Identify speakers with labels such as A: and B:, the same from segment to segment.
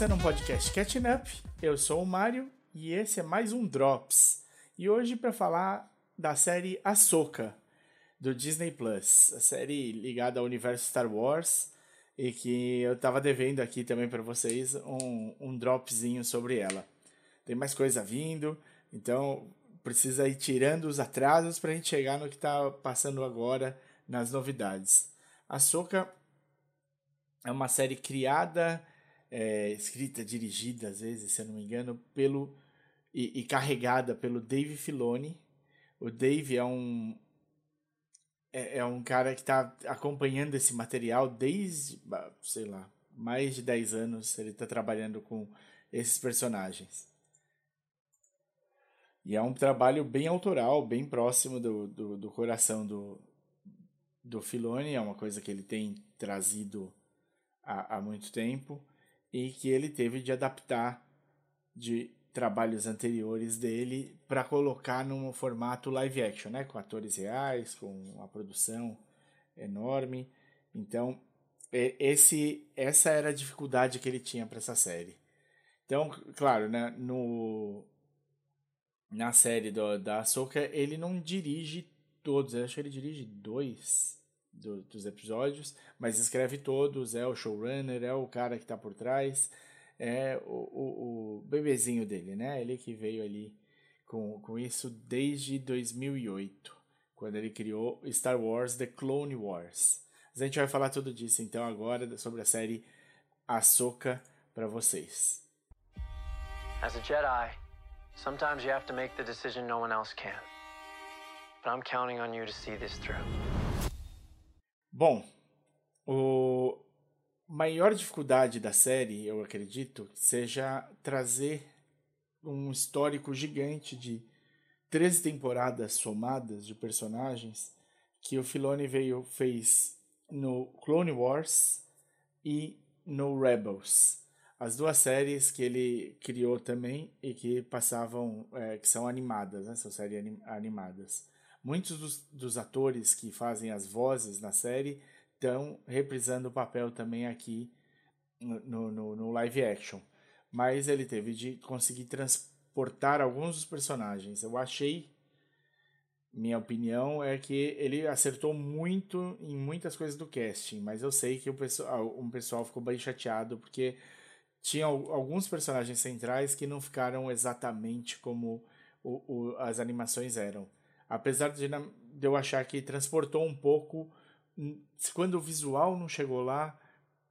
A: começando um podcast Catching Up. Eu sou o Mário e esse é mais um Drops. E hoje para falar da série Ahsoka do Disney Plus, a série ligada ao universo Star Wars e que eu tava devendo aqui também para vocês um, um dropzinho sobre ela. Tem mais coisa vindo, então precisa ir tirando os atrasos para a gente chegar no que está passando agora nas novidades. A Soca é uma série criada, é, escrita, dirigida às vezes, se eu não me engano, pelo e, e carregada pelo Dave Filoni. O Dave é um é, é um cara que está acompanhando esse material desde, sei lá, mais de 10 anos. Ele está trabalhando com esses personagens. E é um trabalho bem autoral, bem próximo do, do, do coração do, do Filoni, é uma coisa que ele tem trazido há, há muito tempo e que ele teve de adaptar de trabalhos anteriores dele para colocar num formato live action, né, com atores reais, com uma produção enorme. Então, esse essa era a dificuldade que ele tinha para essa série. Então, claro, né, no na série do, da Ahsoka, ele não dirige todos, eu acho que ele dirige dois do, dos episódios, mas escreve todos, é o showrunner, é o cara que está por trás, é o, o, o, bebezinho dele, né? Ele que veio ali com, com isso desde 2008, quando ele criou Star Wars The Clone Wars. Mas a gente vai falar tudo disso então agora, sobre a série Ahsoka para vocês. As a Jedi, sometimes you have to make the decision no one else can. But I'm counting on you to see this through. Bom, o maior dificuldade da série, eu acredito, seja trazer um histórico gigante de 13 temporadas somadas de personagens que o Filoni veio fez no Clone Wars e no Rebels. As duas séries que ele criou também e que passavam, é, que são animadas, né? são séries animadas. Muitos dos, dos atores que fazem as vozes na série estão reprisando o papel também aqui no, no, no, live action. Mas ele teve de conseguir transportar alguns dos personagens. Eu achei, minha opinião, é que ele acertou muito em muitas coisas do casting, mas eu sei que o pessoal, um pessoal ficou bem chateado porque tinha alguns personagens centrais que não ficaram exatamente como o, o, as animações eram. Apesar de, de eu achar que transportou um pouco, quando o visual não chegou lá,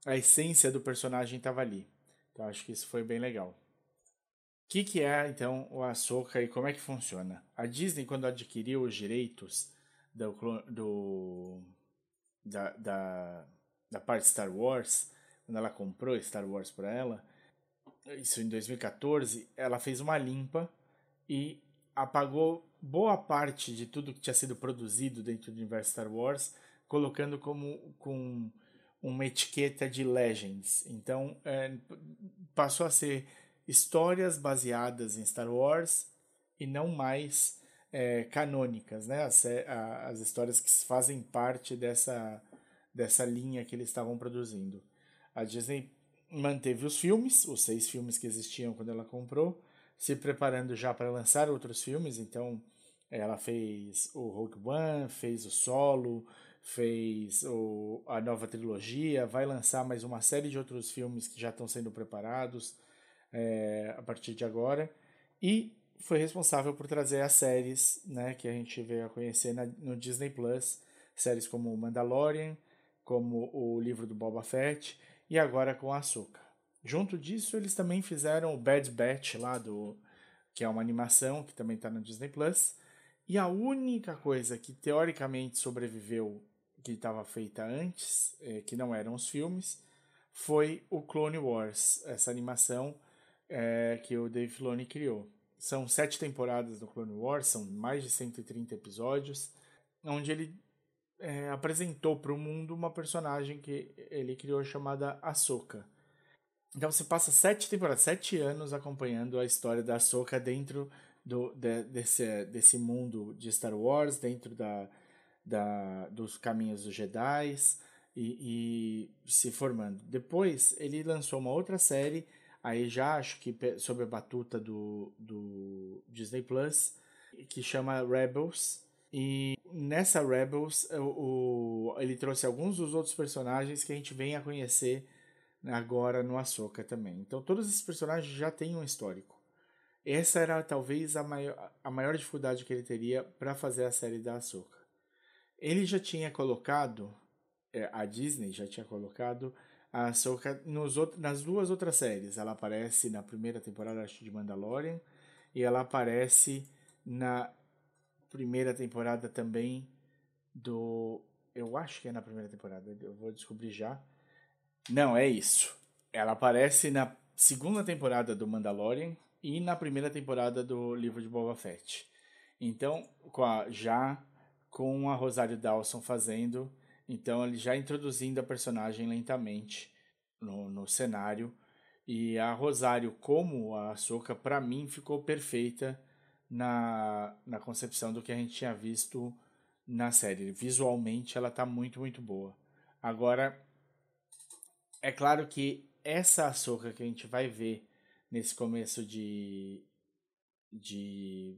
A: a essência do personagem estava ali. Então acho que isso foi bem legal. O que, que é então o Ahsoka e como é que funciona? A Disney, quando adquiriu os direitos do, do da, da, da parte Star Wars, quando ela comprou Star Wars para ela, isso em 2014, ela fez uma limpa e apagou boa parte de tudo que tinha sido produzido dentro do universo Star Wars, colocando como com uma etiqueta de Legends. Então, é, passou a ser histórias baseadas em Star Wars e não mais é, canônicas, né? As, as histórias que fazem parte dessa, dessa linha que eles estavam produzindo. A Disney manteve os filmes, os seis filmes que existiam quando ela comprou, se preparando já para lançar outros filmes, então ela fez o Rogue One, fez o Solo, fez o, a nova trilogia, vai lançar mais uma série de outros filmes que já estão sendo preparados é, a partir de agora, e foi responsável por trazer as séries né, que a gente veio a conhecer na, no Disney Plus, séries como Mandalorian, como o livro do Boba Fett, e agora com a. Junto disso, eles também fizeram o Bad Batch lá do que é uma animação que também está no Disney Plus. E a única coisa que teoricamente sobreviveu que estava feita antes, é, que não eram os filmes, foi o Clone Wars, essa animação é, que o Dave Filoni criou. São sete temporadas do Clone Wars, são mais de 130 episódios, onde ele é, apresentou para o mundo uma personagem que ele criou chamada Ahsoka então você passa sete temporadas, sete anos acompanhando a história da Ahsoka dentro do, de, desse, desse mundo de Star Wars, dentro da, da, dos caminhos dos Jedi e, e se formando. Depois ele lançou uma outra série aí já acho que sob a batuta do, do Disney Plus, que chama Rebels. E nessa Rebels, o, o, ele trouxe alguns dos outros personagens que a gente vem a conhecer agora no Ahsoka também. Então todos esses personagens já têm um histórico. Essa era talvez a maior, a maior dificuldade que ele teria para fazer a série da Ahsoka. Ele já tinha colocado, é, a Disney já tinha colocado a Ahsoka nos, nas duas outras séries. Ela aparece na primeira temporada acho, de Mandalorian e ela aparece na primeira temporada também do. Eu acho que é na primeira temporada, eu vou descobrir já. Não, é isso. Ela aparece na segunda temporada do Mandalorian e na primeira temporada do livro de Boba Fett. Então, com a, já com a Rosário Dawson fazendo, então ele já introduzindo a personagem lentamente no, no cenário. E a Rosário, como a Soca, para mim ficou perfeita na, na concepção do que a gente tinha visto na série. Visualmente ela tá muito, muito boa. Agora, é claro que essa açúcar que a gente vai ver nesse começo de, de,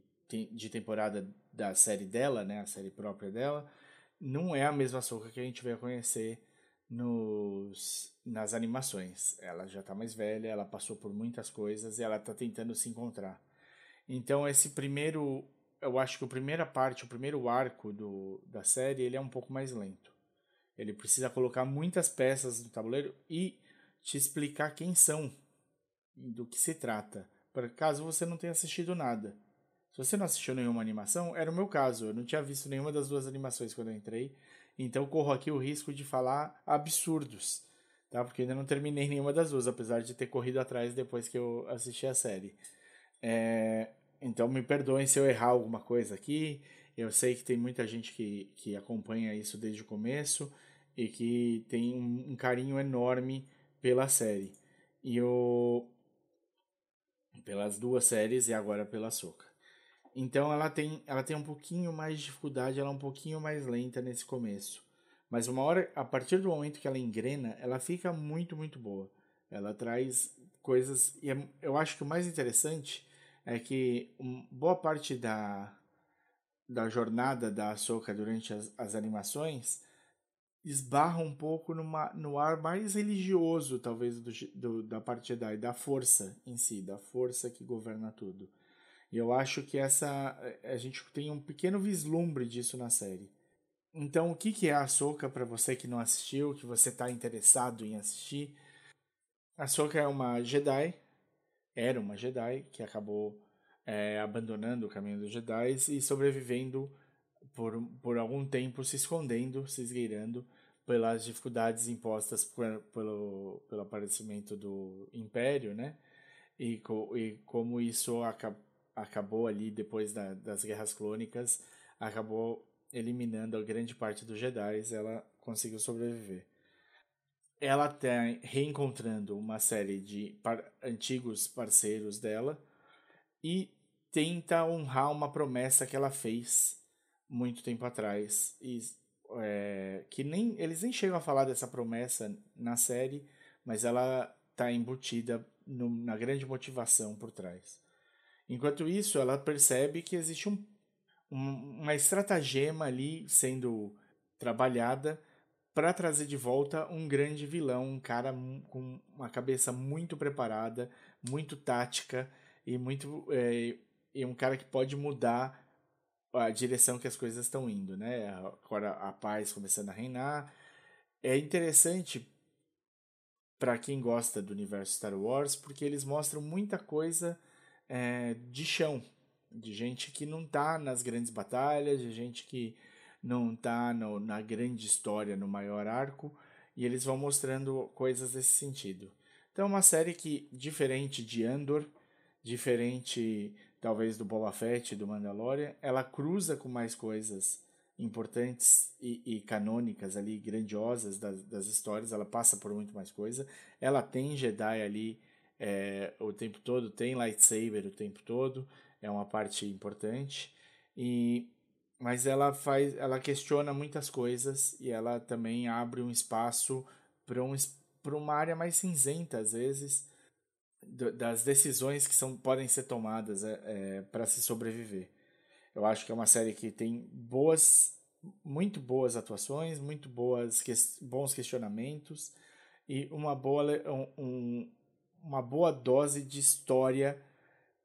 A: de temporada da série dela, né, a série própria dela, não é a mesma açúcar que a gente vai conhecer nos, nas animações. Ela já está mais velha, ela passou por muitas coisas e ela está tentando se encontrar. Então esse primeiro, eu acho que a primeira parte, o primeiro arco do, da série, ele é um pouco mais lento. Ele precisa colocar muitas peças no tabuleiro e te explicar quem são, do que se trata, para caso você não tenha assistido nada. Se você não assistiu nenhuma animação, era o meu caso. Eu não tinha visto nenhuma das duas animações quando eu entrei, então corro aqui o risco de falar absurdos, tá? Porque ainda não terminei nenhuma das duas, apesar de ter corrido atrás depois que eu assisti a série. É, então me perdoem se eu errar alguma coisa aqui. Eu sei que tem muita gente que, que acompanha isso desde o começo e que tem um, carinho enorme pela série. E o pelas duas séries e agora pela Soca. Então ela tem ela tem um pouquinho mais de dificuldade, ela é um pouquinho mais lenta nesse começo. Mas uma hora, a partir do momento que ela engrena, ela fica muito, muito boa. Ela traz coisas. E é, eu acho que o mais interessante é que boa parte da, da jornada da Ahsoka durante as, as animações esbarra um pouco numa, no ar mais religioso, talvez, do, do, da parte Jedi, da força em si, da força que governa tudo. E eu acho que essa a gente tem um pequeno vislumbre disso na série. Então, o que, que é a Ahsoka para você que não assistiu, que você está interessado em assistir? A Ahsoka é uma Jedi era uma Jedi que acabou é, abandonando o caminho dos Jedi e sobrevivendo por, por algum tempo, se escondendo, se esgueirando pelas dificuldades impostas por, pelo, pelo aparecimento do Império, né? E, co, e como isso aca, acabou ali depois da, das Guerras Clônicas, acabou eliminando a grande parte dos Jedi, ela conseguiu sobreviver ela está reencontrando uma série de par antigos parceiros dela e tenta honrar uma promessa que ela fez muito tempo atrás e é, que nem eles nem chegam a falar dessa promessa na série, mas ela está embutida no, na grande motivação por trás. Enquanto isso, ela percebe que existe um, um, uma estratagema ali sendo trabalhada para trazer de volta um grande vilão, um cara com uma cabeça muito preparada, muito tática e muito é, e um cara que pode mudar a direção que as coisas estão indo, né? Agora a paz começando a reinar. É interessante para quem gosta do universo Star Wars, porque eles mostram muita coisa é, de chão, de gente que não tá nas grandes batalhas, de gente que não está na grande história, no maior arco, e eles vão mostrando coisas desse sentido. Então, é uma série que, diferente de Andor, diferente talvez do Boba Fett, do Mandalorian, ela cruza com mais coisas importantes e, e canônicas ali, grandiosas das, das, histórias, ela passa por muito mais coisa. Ela tem Jedi ali é, o tempo todo, tem lightsaber o tempo todo, é uma parte importante. E mas ela faz, ela questiona muitas coisas e ela também abre um espaço para um, uma área mais cinzenta às vezes, das decisões que são, podem ser tomadas é, é, para se sobreviver. Eu acho que é uma série que tem boas, muito boas atuações, muito boas, que, bons questionamentos e uma boa, um, uma boa dose de história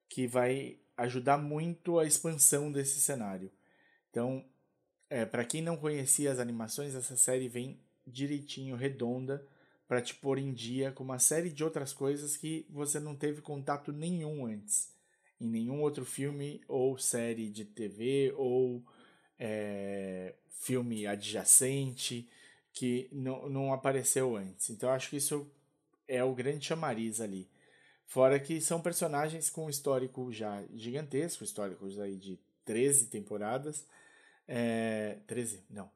A: que vai ajudar muito a expansão desse cenário. Então, é, para quem não conhecia as animações, essa série vem direitinho, redonda, para te pôr em dia com uma série de outras coisas que você não teve contato nenhum antes. Em nenhum outro filme ou série de TV ou é, filme adjacente que não, apareceu antes. Então acho que isso é o grande chamariz ali. Fora que são personagens com histórico já gigantesco, históricos aí de 13 temporadas. É, 13? Não,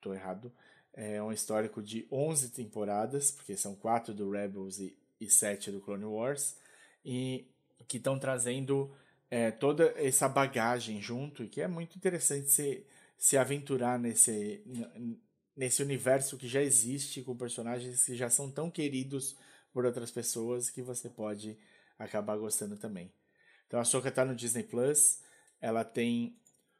A: tô errado. É um histórico de 11 temporadas, porque são 4 do Rebels e, e 7 do Clone Wars, e que estão trazendo é, toda essa bagagem junto, e que é muito interessante se, se aventurar nesse, nesse universo que já existe, com personagens que já são tão queridos por outras pessoas que você pode acabar gostando também. Então a Soca está no Disney Plus, ela tem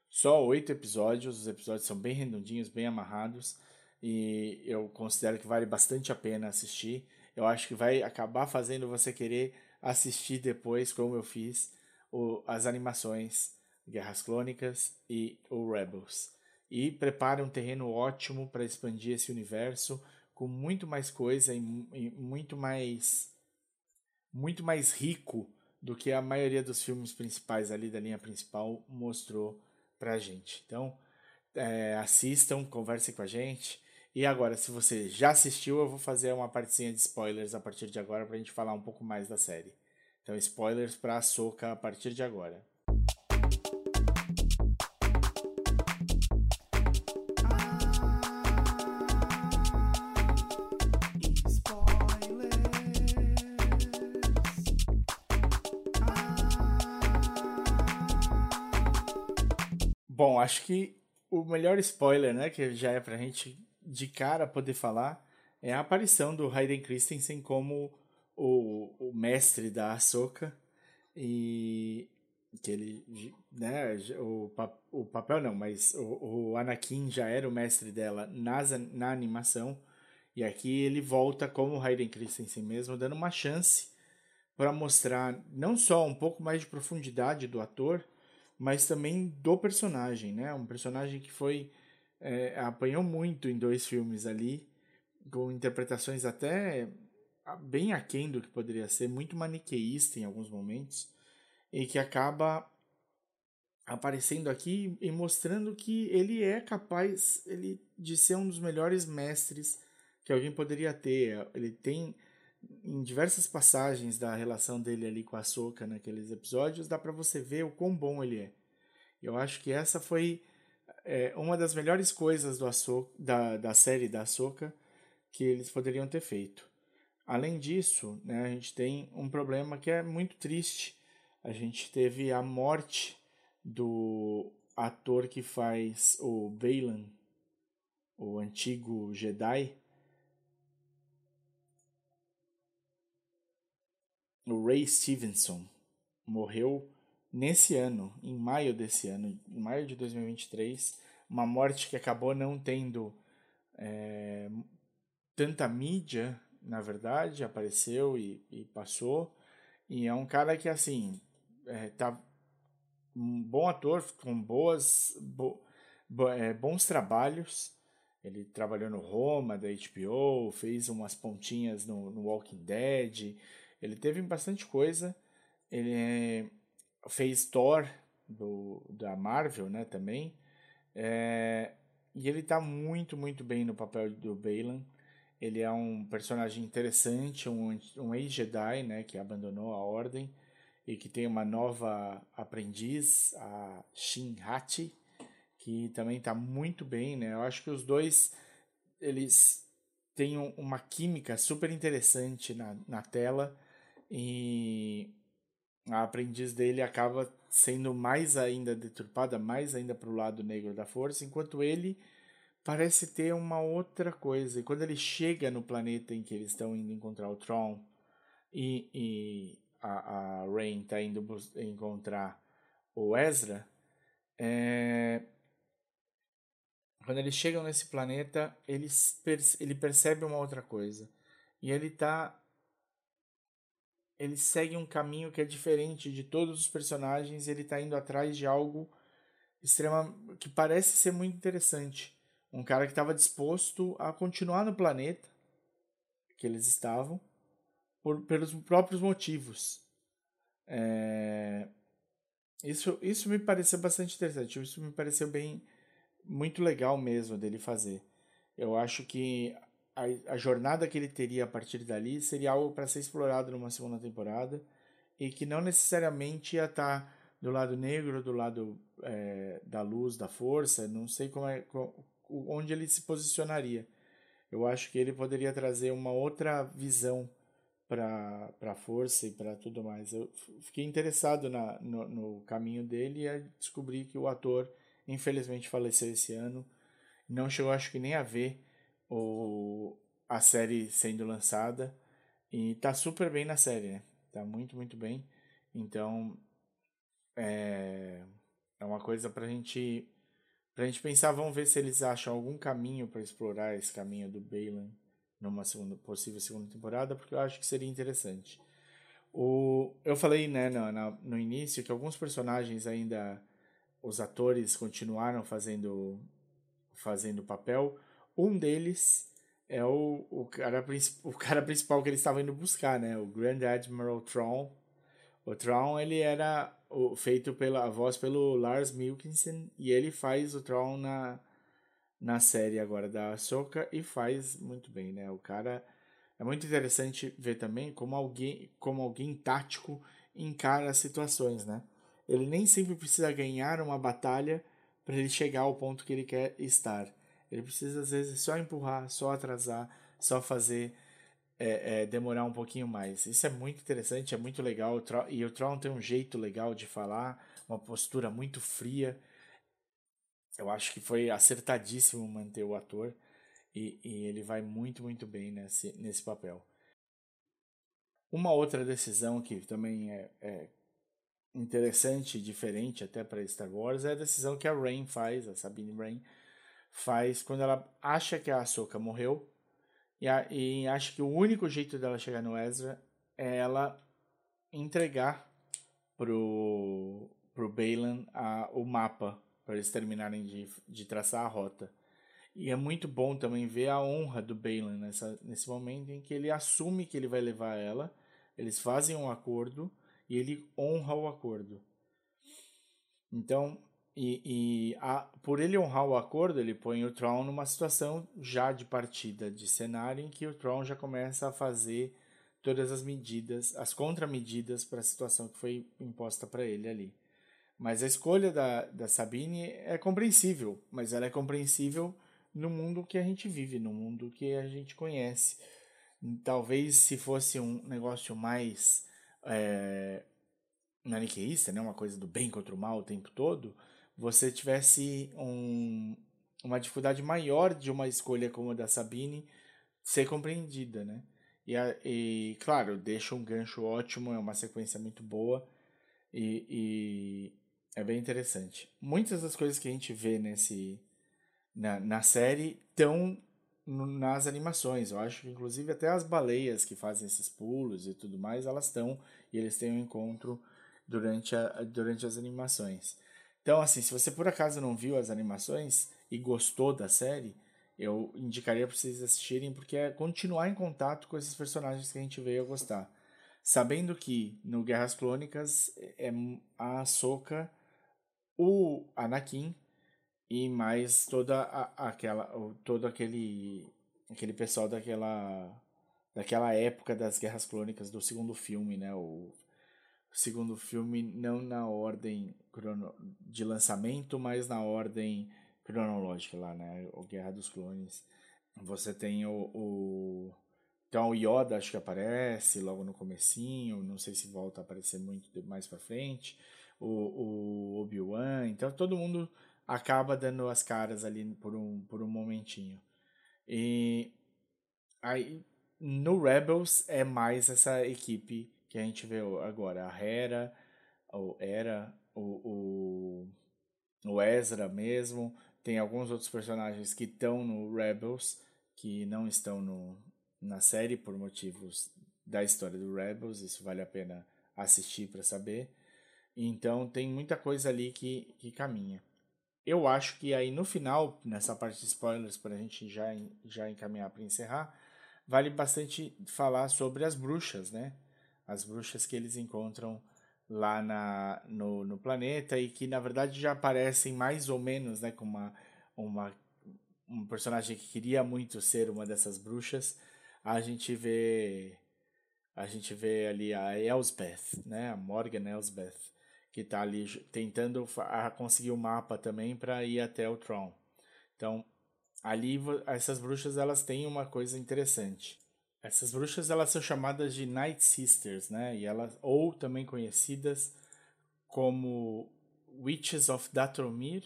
A: só oito episódios, os episódios são bem redondinhos, bem amarrados e eu considero que vale bastante a pena assistir. Eu acho que vai acabar fazendo você querer assistir depois, como eu fiz, o, as animações Guerras Clônicas e o Rebels. E prepare um terreno ótimo para expandir esse universo com muito mais coisa e, e muito mais muito mais rico do que a maioria dos filmes principais ali da linha principal mostrou pra gente. Então, é, assistam, conversem com a gente. E agora, se você já assistiu, eu vou fazer uma partezinha de spoilers a partir de agora para a gente falar um pouco mais da série. Então, spoilers para a Soca a partir de agora. Bom, acho que o melhor spoiler, né, que já é pra gente de cara poder falar é a aparição do Hayden Christensen como o, o mestre da Ahsoka e que ele, né, o, o papel não, mas o, o Anakin já era o mestre dela nas, na animação e aqui ele volta como Hayden Christensen mesmo, dando uma chance para mostrar não só um pouco mais de profundidade do ator, mas também do personagem, né? Um personagem que foi é, apanhou muito em dois filmes ali, com interpretações até bem aquém do que poderia ser, muito maniqueísta em alguns momentos, e que acaba aparecendo aqui e mostrando que ele é capaz ele, de ser um dos melhores mestres que alguém poderia ter. Ele tem em diversas passagens da relação dele ali com a Soca naqueles episódios, dá para você ver o quão bom ele é. Eu acho que essa foi é uma das melhores coisas do Ahsoka, da, da série da Ahsoka que eles poderiam ter feito. Além disso, né, a gente tem um problema que é muito triste. A gente teve a morte do ator que faz o Balan, o antigo Jedi, o Ray Stevenson, morreu nesse ano, em maio desse ano, em maio de 2023, uma morte que acabou não tendo é, tanta mídia, na verdade, apareceu e, e, passou. E é um cara que, assim, é, tá um bom ator, com boas, bo, bo, é, bons trabalhos. Ele trabalhou no Roma, da HBO, fez umas pontinhas no, no Walking Dead. Ele teve bastante coisa. Ele é, fez Thor do, da Marvel, né, também. É, e ele está muito, muito bem no papel do Balan. Ele é um personagem interessante, um, um ex-Jedi, né, que abandonou a Ordem e que tem uma nova aprendiz, a Shin Hati, que também está muito bem, né? Eu acho que os dois eles têm uma química super interessante na, na tela e a aprendiz dele acaba sendo mais ainda deturpada, mais ainda para o lado negro da força, enquanto ele parece ter uma outra coisa. E quando ele chega no planeta em que eles estão indo encontrar o Tron, e, e a, a Rain tá indo encontrar o Ezra, é... quando eles chegam nesse planeta, eles ele percebe uma outra coisa. E ele tá. Ele segue um caminho que é diferente de todos os personagens. Ele tá indo atrás de algo extrema que parece ser muito interessante. Um cara que estava disposto a continuar no planeta que eles estavam por, pelos próprios motivos. É... Isso, isso me pareceu bastante interessante. Isso me pareceu bem muito legal mesmo dele fazer. Eu acho que a, a jornada que ele teria a partir dali seria algo para ser explorado numa segunda temporada e que não necessariamente ia estar tá do lado negro, do lado é, da luz, da força. Não sei como é, onde ele se posicionaria. Eu acho que ele poderia trazer uma outra visão para a força e para tudo mais. Eu fiquei interessado na, no, no, caminho dele e descobri que o ator, infelizmente, faleceu esse ano. Não chegou, acho que nem a ver o, a série sendo lançada. E tá super bem na série, né? Tá muito, muito bem. Então, é, é uma coisa pra gente, pra gente pensar. Vamos ver se eles acham algum caminho para explorar esse caminho do Balan numa segunda, possível segunda temporada, porque eu acho que seria interessante. O, eu falei né, no, no início que alguns personagens ainda, os atores continuaram fazendo fazendo papel. Um deles é o, o, cara, o cara principal que eles estavam indo buscar, né? O Grand Admiral Thrawn. O Thrawn, ele era o, feito pela a voz pelo Lars Mikkelsen e ele faz o Thrawn na, na série agora da Ahsoka e faz muito bem, né? O cara é muito interessante ver também como alguém, como alguém tático encara as situações, né? Ele nem sempre precisa ganhar uma batalha para ele chegar ao ponto que ele quer estar. Ele precisa às vezes só empurrar, só atrasar, só fazer é, é, demorar um pouquinho mais. Isso é muito interessante, é muito legal. E o Tron tem um jeito legal de falar, uma postura muito fria eu acho que foi acertadíssimo manter o ator e, e ele vai muito, muito bem nesse, nesse papel. Uma outra decisão que também é, é interessante e diferente até para Star Wars é a decisão que a Rain faz, a Sabine Rain faz quando ela acha que a Ahsoka morreu e, a, e acha que o único jeito dela chegar no Ezra é ela entregar pro, pro Balan a, o mapa para eles terminarem de, de traçar a rota. E é muito bom também ver a honra do Balan nessa, nesse momento em que ele assume que ele vai levar ela, eles fazem um acordo e ele honra o acordo. Então, e, e a, por ele honrar o acordo, ele põe o Tron numa situação já de partida de cenário em que o Tron já começa a fazer todas as medidas, as contramedidas para a situação que foi imposta para ele ali. Mas a escolha da, da Sabine é compreensível, mas ela é compreensível no mundo que a gente vive, no mundo que a gente conhece. Talvez se fosse um negócio mais é, maniqueísta, né, uma coisa do bem contra o mal o tempo todo, você tivesse um, uma dificuldade maior de uma escolha como a da Sabine ser compreendida, né? E, e claro, deixa um gancho ótimo, é uma sequência muito boa e, e é bem interessante. Muitas das coisas que a gente vê nesse na, na série estão nas animações. Eu acho que inclusive até as baleias que fazem esses pulos e tudo mais, elas estão e eles têm um encontro durante, a, durante as animações. Então, assim, se você por acaso não viu as animações e gostou da série, eu indicaria para vocês assistirem porque é continuar em contato com esses personagens que a gente veio a gostar. Sabendo que no Guerras Clônicas é a Soca o Anakin e mais toda a, aquela todo aquele aquele pessoal daquela daquela época das guerras clônicas do segundo filme, né? O segundo filme não na ordem crono, de lançamento, mas na ordem cronológica lá, né? O Guerra dos Clones. Você tem o, o então o Yoda acho que aparece logo no comecinho, não sei se volta a aparecer muito mais para frente o, o Obi-Wan. Então todo mundo acaba dando as caras ali por um, por um momentinho. E aí no Rebels é mais essa equipe que a gente vê agora. A Hera, o Era, o, o, o Ezra mesmo. Tem alguns outros personagens que estão no Rebels, que não estão no, na série por motivos da história do Rebels. Isso vale a pena assistir para saber. Então tem muita coisa ali que, que caminha. Eu acho que aí no final, nessa parte de spoilers, para a gente já, já encaminhar para encerrar, vale bastante falar sobre as bruxas, né? As bruxas que eles encontram lá na, no, no planeta e que na verdade já aparecem mais ou menos, né? Com uma, uma, um personagem que queria muito ser uma dessas bruxas. A gente vê a gente vê ali a Elsbeth, né? A Morgan Elsbeth que está ali tentando conseguir o um mapa também para ir até o Tron. Então, ali essas bruxas elas têm uma coisa interessante. Essas bruxas elas são chamadas de Night Sisters, né? E elas ou também conhecidas como Witches of Datomir,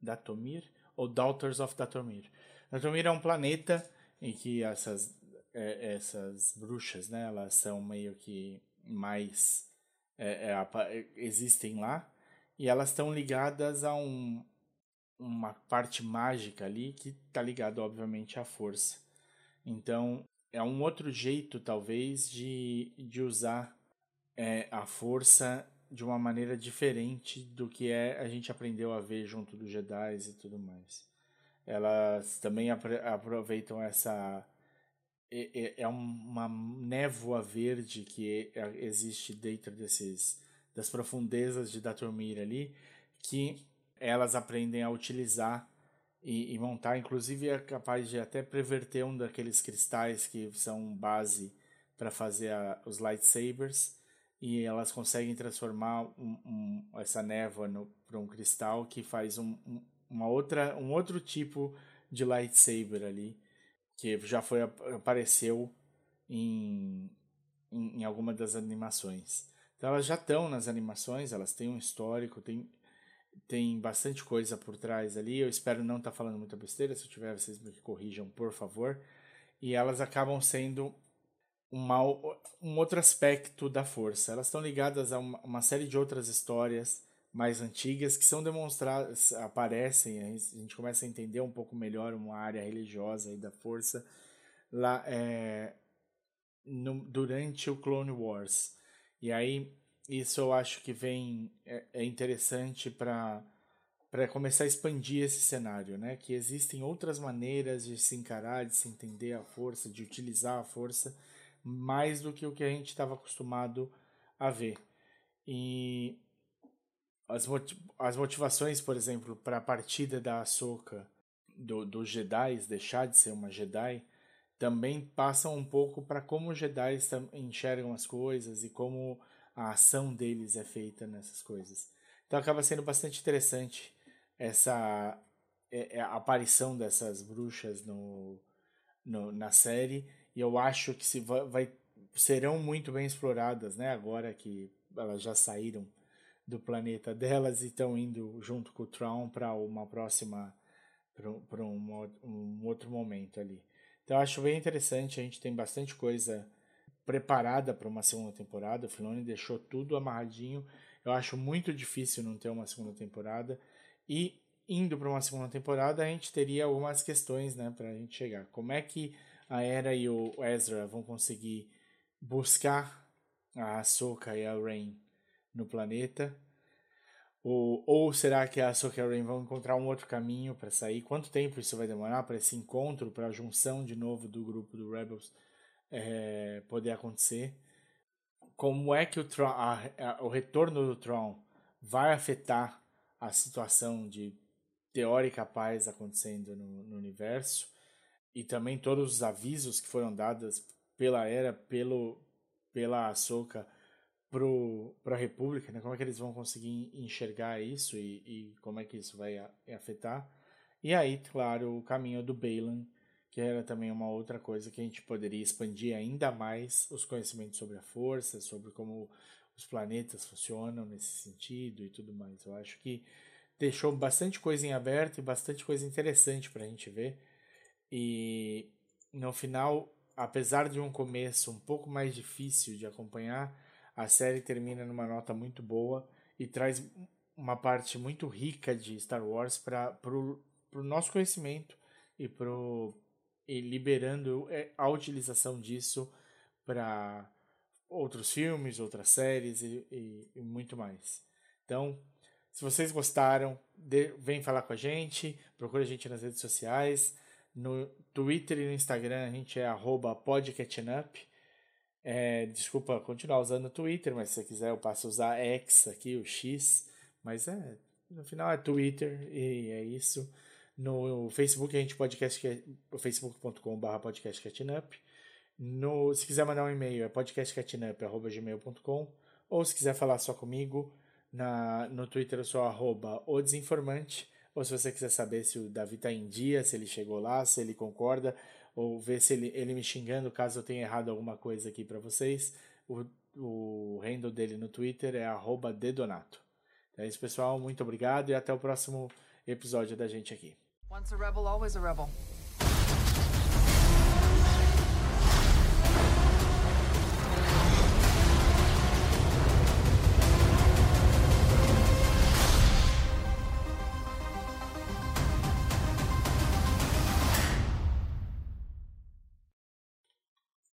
A: Datomir ou Daughters of Datomir. Datomir é um planeta em que essas é, essas bruxas, né? Elas são meio que mais é, é, existem lá e elas estão ligadas a um, uma parte mágica ali que está ligado obviamente à força. Então é um outro jeito talvez de, de usar é, a força de uma maneira diferente do que é a gente aprendeu a ver junto dos Jedi e tudo mais. Elas também aproveitam essa é, é, é uma névoa verde que é, existe dentro desses das profundezas de Datomir ali, que elas aprendem a utilizar e, e, montar, inclusive é capaz de até preverter um daqueles cristais que são base para fazer a, os lightsabers e elas conseguem transformar um, um, essa névoa para um cristal que faz um, uma outra, um outro tipo de lightsaber ali que já foi apareceu em, em, em alguma das animações. Então elas já estão nas animações, elas têm um histórico, tem, tem bastante coisa por trás ali. Eu espero não estar tá falando muita besteira, se eu tiver vocês me corrijam, por favor. E elas acabam sendo uma, um outro aspecto da força. Elas estão ligadas a uma, uma série de outras histórias mais antigas que são demonstradas, aparecem, a gente começa a entender um pouco melhor uma área religiosa e da força lá é, no, durante o Clone Wars. E aí isso eu acho que vem é, é interessante para para começar a expandir esse cenário, né? Que existem outras maneiras de se encarar, de se entender a força, de utilizar a força, mais do que o que a gente estava acostumado a ver. E as, as motivações, por exemplo, para a partida da Ahsoka do, dos Jedi, deixar de ser uma Jedi, também passam um pouco para como os Jedi enxergam as coisas e como a ação deles é feita nessas coisas. Então acaba sendo bastante interessante essa é, é a aparição dessas bruxas no, no, na série e eu acho que se vai, vai serão muito bem exploradas, né? Agora que elas já saíram do planeta delas e estão indo junto com o Tron para uma próxima para um, um outro momento ali. Então acho bem interessante, a gente tem bastante coisa preparada para uma segunda temporada. O Filoni deixou tudo amarradinho. Eu acho muito difícil não ter uma segunda temporada e indo para uma segunda temporada a gente teria algumas questões, né, para a gente chegar. Como é que a Era e o Ezra vão conseguir buscar a Ahsoka e a Rain no planeta? Ou, ou será que a Ahsoka Rain vão encontrar um outro caminho para sair? Quanto tempo isso vai demorar para esse encontro, para a junção de novo do grupo do Rebels é, poder acontecer? Como é que o, Tron, a, a, o retorno do Tron vai afetar a situação de teórica paz acontecendo no, no universo? E também todos os avisos que foram dados pela Era, pelo, pela Ahsoka para a República, né? como é que eles vão conseguir enxergar isso e, e como é que isso vai afetar. E aí, claro, o caminho do Balan, que era também uma outra coisa que a gente poderia expandir ainda mais os conhecimentos sobre a força, sobre como os planetas funcionam nesse sentido e tudo mais. Eu acho que deixou bastante coisa em aberto e bastante coisa interessante para a gente ver. E no final, apesar de um começo um pouco mais difícil de acompanhar, a série termina numa nota muito boa e traz uma parte muito rica de Star Wars para o nosso conhecimento e, pro, liberando é, a utilização disso para outros filmes, outras séries e, e, e, muito mais. Então, se vocês gostaram, de, vem falar com a gente, procure a gente nas redes sociais. No Twitter e no Instagram a gente é podcatchingup. É, desculpa continuar usando o Twitter, mas se você quiser eu passo a usar X aqui, o X. Mas é, no final é Twitter e é isso. No Facebook a gente podcast é facebook.com.br podcastcatchingup. No, se quiser mandar um e-mail é podcastcatchingup.gmail.com ou se quiser falar só comigo, na, no Twitter eu sou arroba o desinformante ou se você quiser saber se o Davi está em dia, se ele chegou lá, se ele concorda, ou ver se ele, ele me xingando caso eu tenha errado alguma coisa aqui para vocês, o, o handle dele no Twitter é arroba dedonato. Então é isso, pessoal. Muito obrigado e até o próximo episódio da gente aqui. Once a rebel, always a rebel.